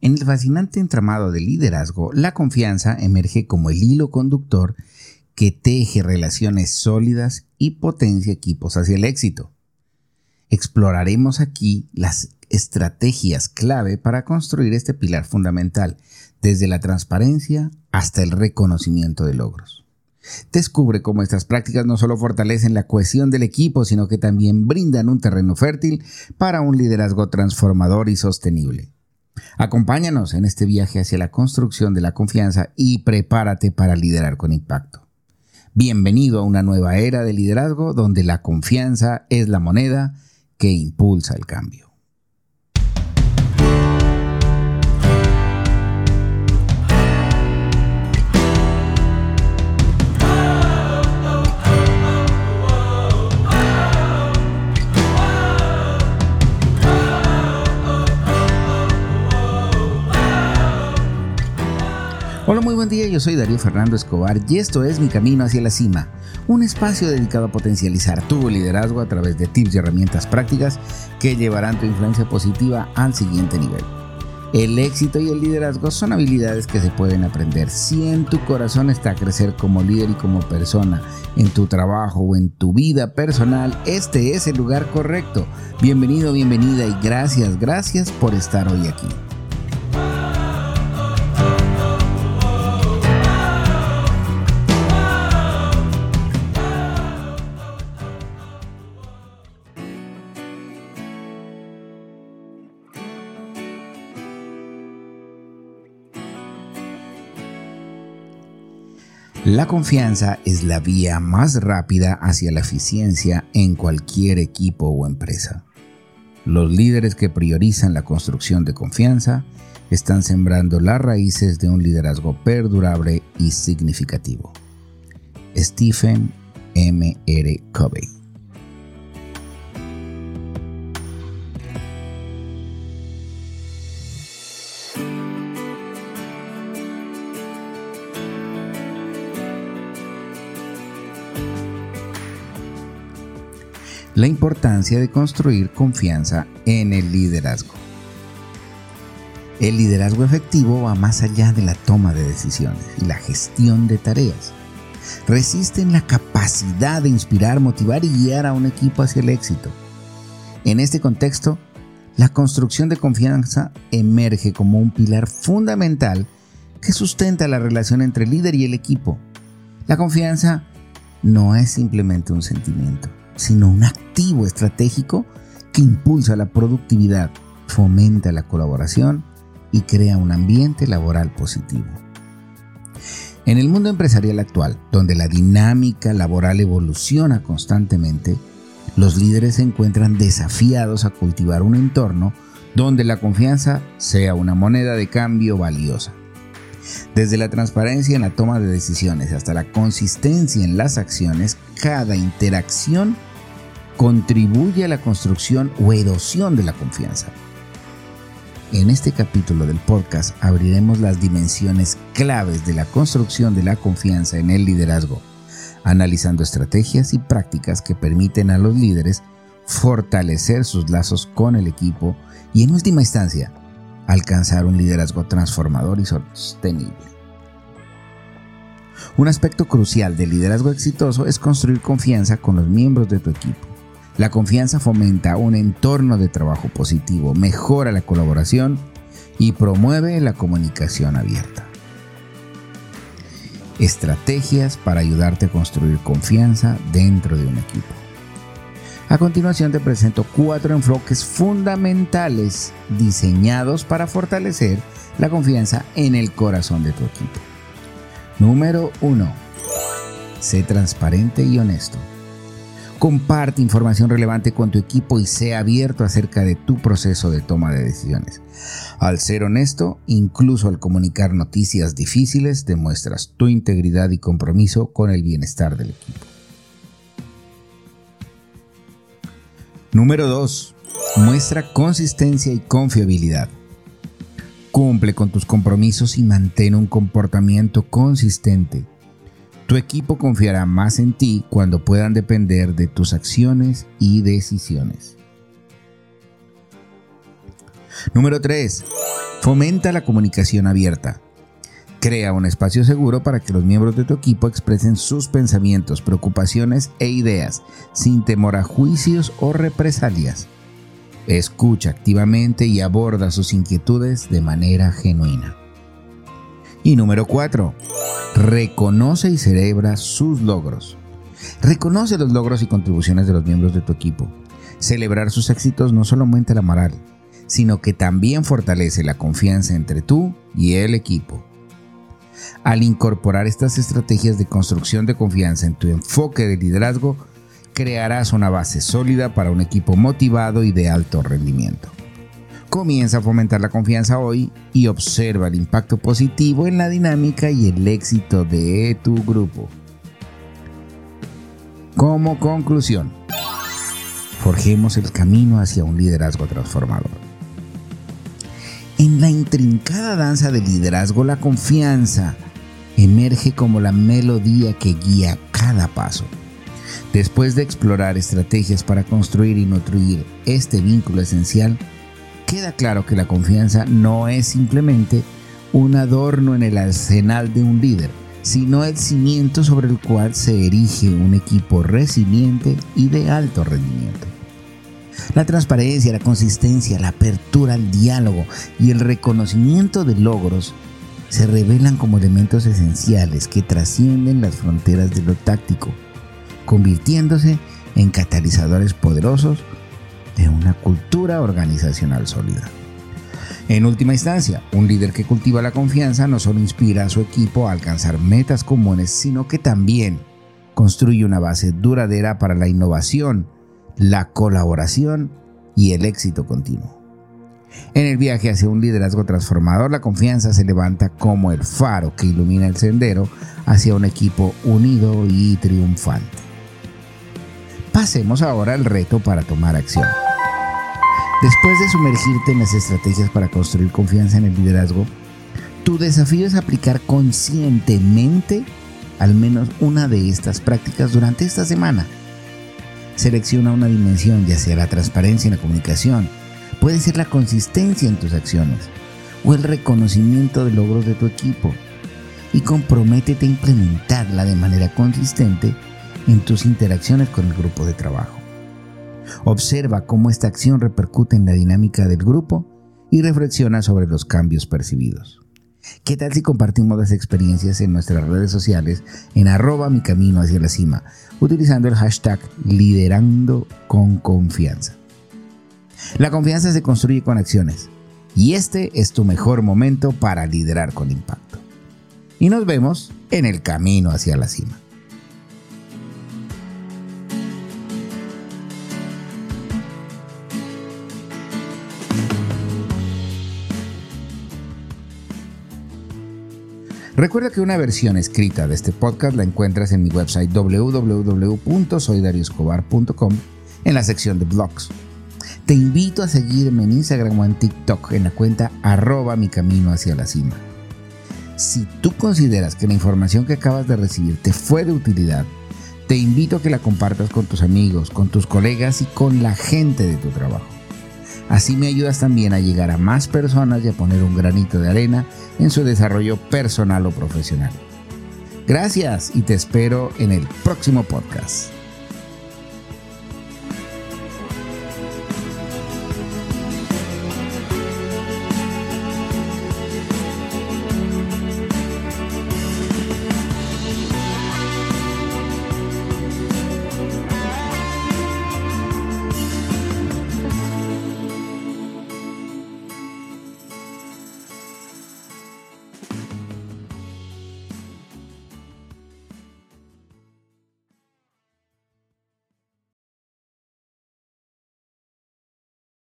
En el fascinante entramado del liderazgo, la confianza emerge como el hilo conductor que teje relaciones sólidas y potencia equipos hacia el éxito. Exploraremos aquí las estrategias clave para construir este pilar fundamental, desde la transparencia hasta el reconocimiento de logros. Descubre cómo estas prácticas no solo fortalecen la cohesión del equipo, sino que también brindan un terreno fértil para un liderazgo transformador y sostenible. Acompáñanos en este viaje hacia la construcción de la confianza y prepárate para liderar con impacto. Bienvenido a una nueva era de liderazgo donde la confianza es la moneda que impulsa el cambio. Día, yo soy Darío Fernando Escobar y esto es Mi Camino hacia la Cima, un espacio dedicado a potencializar tu liderazgo a través de tips y herramientas prácticas que llevarán tu influencia positiva al siguiente nivel. El éxito y el liderazgo son habilidades que se pueden aprender. Si en tu corazón está crecer como líder y como persona, en tu trabajo o en tu vida personal, este es el lugar correcto. Bienvenido, bienvenida y gracias, gracias por estar hoy aquí. La confianza es la vía más rápida hacia la eficiencia en cualquier equipo o empresa. Los líderes que priorizan la construcción de confianza están sembrando las raíces de un liderazgo perdurable y significativo. Stephen M. R. Covey la importancia de construir confianza en el liderazgo. El liderazgo efectivo va más allá de la toma de decisiones y la gestión de tareas. Resiste en la capacidad de inspirar, motivar y guiar a un equipo hacia el éxito. En este contexto, la construcción de confianza emerge como un pilar fundamental que sustenta la relación entre el líder y el equipo. La confianza no es simplemente un sentimiento sino un activo estratégico que impulsa la productividad, fomenta la colaboración y crea un ambiente laboral positivo. En el mundo empresarial actual, donde la dinámica laboral evoluciona constantemente, los líderes se encuentran desafiados a cultivar un entorno donde la confianza sea una moneda de cambio valiosa. Desde la transparencia en la toma de decisiones hasta la consistencia en las acciones, cada interacción contribuye a la construcción o erosión de la confianza. En este capítulo del podcast abriremos las dimensiones claves de la construcción de la confianza en el liderazgo, analizando estrategias y prácticas que permiten a los líderes fortalecer sus lazos con el equipo y en última instancia alcanzar un liderazgo transformador y sostenible. Un aspecto crucial del liderazgo exitoso es construir confianza con los miembros de tu equipo. La confianza fomenta un entorno de trabajo positivo, mejora la colaboración y promueve la comunicación abierta. Estrategias para ayudarte a construir confianza dentro de un equipo. A continuación te presento cuatro enfoques fundamentales diseñados para fortalecer la confianza en el corazón de tu equipo. Número 1. Sé transparente y honesto. Comparte información relevante con tu equipo y sea abierto acerca de tu proceso de toma de decisiones. Al ser honesto, incluso al comunicar noticias difíciles, demuestras tu integridad y compromiso con el bienestar del equipo. Número 2. Muestra consistencia y confiabilidad. Cumple con tus compromisos y mantén un comportamiento consistente tu equipo confiará más en ti cuando puedan depender de tus acciones y decisiones. Número 3. Fomenta la comunicación abierta. Crea un espacio seguro para que los miembros de tu equipo expresen sus pensamientos, preocupaciones e ideas sin temor a juicios o represalias. Escucha activamente y aborda sus inquietudes de manera genuina. Y número 4. Reconoce y celebra sus logros. Reconoce los logros y contribuciones de los miembros de tu equipo. Celebrar sus éxitos no solo aumenta la moral, sino que también fortalece la confianza entre tú y el equipo. Al incorporar estas estrategias de construcción de confianza en tu enfoque de liderazgo, crearás una base sólida para un equipo motivado y de alto rendimiento. Comienza a fomentar la confianza hoy y observa el impacto positivo en la dinámica y el éxito de tu grupo. Como conclusión, forjemos el camino hacia un liderazgo transformador. En la intrincada danza del liderazgo, la confianza emerge como la melodía que guía cada paso. Después de explorar estrategias para construir y nutrir este vínculo esencial, queda claro que la confianza no es simplemente un adorno en el arsenal de un líder, sino el cimiento sobre el cual se erige un equipo resiliente y de alto rendimiento. La transparencia, la consistencia, la apertura al diálogo y el reconocimiento de logros se revelan como elementos esenciales que trascienden las fronteras de lo táctico, convirtiéndose en catalizadores poderosos de una cultura organizacional sólida. En última instancia, un líder que cultiva la confianza no solo inspira a su equipo a alcanzar metas comunes, sino que también construye una base duradera para la innovación, la colaboración y el éxito continuo. En el viaje hacia un liderazgo transformador, la confianza se levanta como el faro que ilumina el sendero hacia un equipo unido y triunfante. Pasemos ahora al reto para tomar acción. Después de sumergirte en las estrategias para construir confianza en el liderazgo, tu desafío es aplicar conscientemente al menos una de estas prácticas durante esta semana Selecciona una dimensión, ya sea la transparencia en la comunicación, puede ser la consistencia en tus acciones o el reconocimiento de logros de tu equipo y comprométete a implementarla de manera consistente en tus interacciones con el grupo de trabajo. Observa cómo esta acción repercute en la dinámica del grupo y reflexiona sobre los cambios percibidos. ¿Qué tal si compartimos las experiencias en nuestras redes sociales en arroba mi camino hacia la cima, utilizando el hashtag liderando con confianza? La confianza se construye con acciones y este es tu mejor momento para liderar con impacto. Y nos vemos en el camino hacia la cima. Recuerda que una versión escrita de este podcast la encuentras en mi website www.soydarioscobar.com en la sección de blogs. Te invito a seguirme en Instagram o en TikTok en la cuenta arroba mi camino hacia la cima. Si tú consideras que la información que acabas de recibir te fue de utilidad, te invito a que la compartas con tus amigos, con tus colegas y con la gente de tu trabajo. Así me ayudas también a llegar a más personas y a poner un granito de arena en su desarrollo personal o profesional. Gracias y te espero en el próximo podcast.